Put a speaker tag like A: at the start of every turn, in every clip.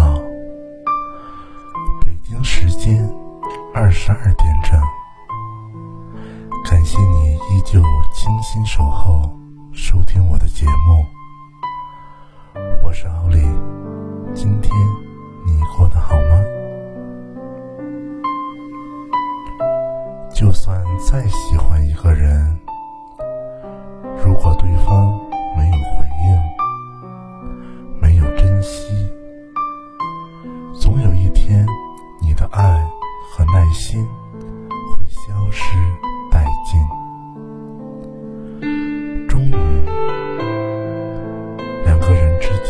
A: 大家好，北京时间二十二点整，感谢你依旧精心守候收听我的节目，我是奥利，今天你过得好吗？就算再喜欢一个人，如果对方没有回应，没有珍惜，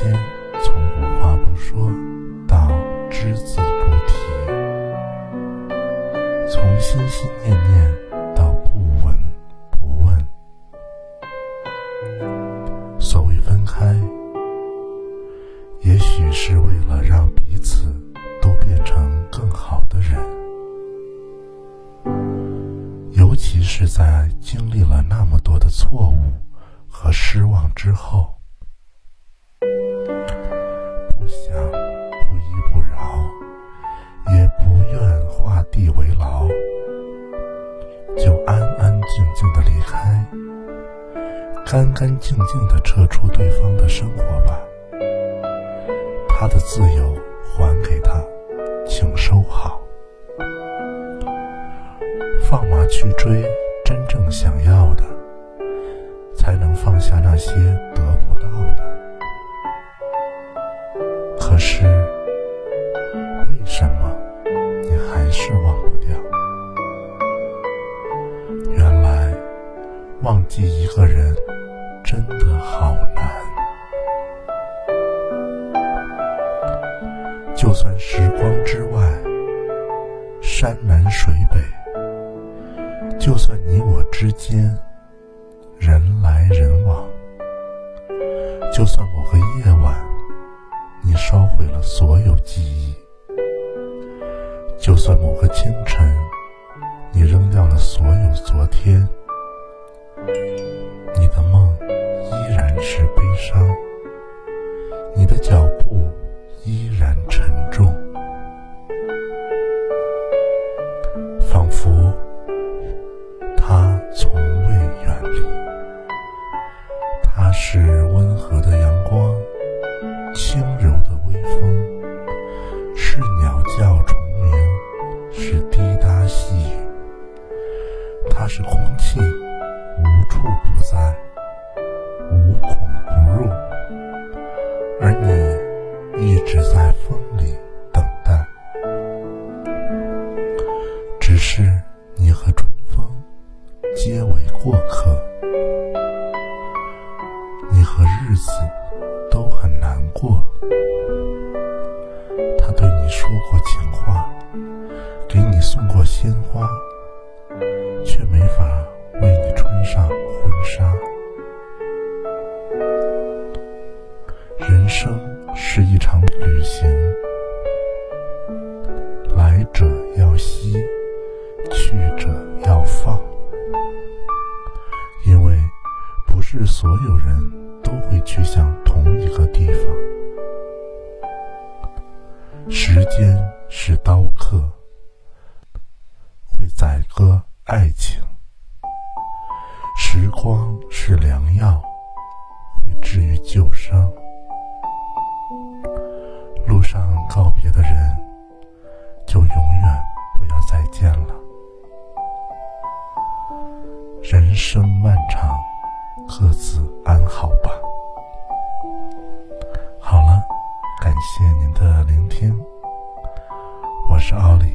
A: 间从无话不说到只字不提，从心心念念到不闻不问。所谓分开，也许是为了让彼此都变成更好的人，尤其是在经历了那么多的错误和失望之后，干干净净的撤出对方的生活吧。他的自由还给他，请收好。放马去追真正想要的，才能放下那些得不到的。可是，为什么你还是忘不掉？原来，忘记一个人真的好难。就算时光之外，山南水北，就算你我之间人来人往，就算某个夜晚你烧毁了所有记忆，就算某个清晨你扔掉了所有昨天，你的梦是悲伤，是你和春风皆为过客，你和日子都很难过。他对你说过情话，给你送过鲜花，却没法为你穿上婚纱。人生是一场旅行，来者要惜，去者要放，因为不是所有人都会去向同一个地方。时间是刀客，会宰割爱情；时光是良药，会治愈旧伤。路上告别的人，就有人生漫长各自安好吧。好了感谢您的聆听我是奥利。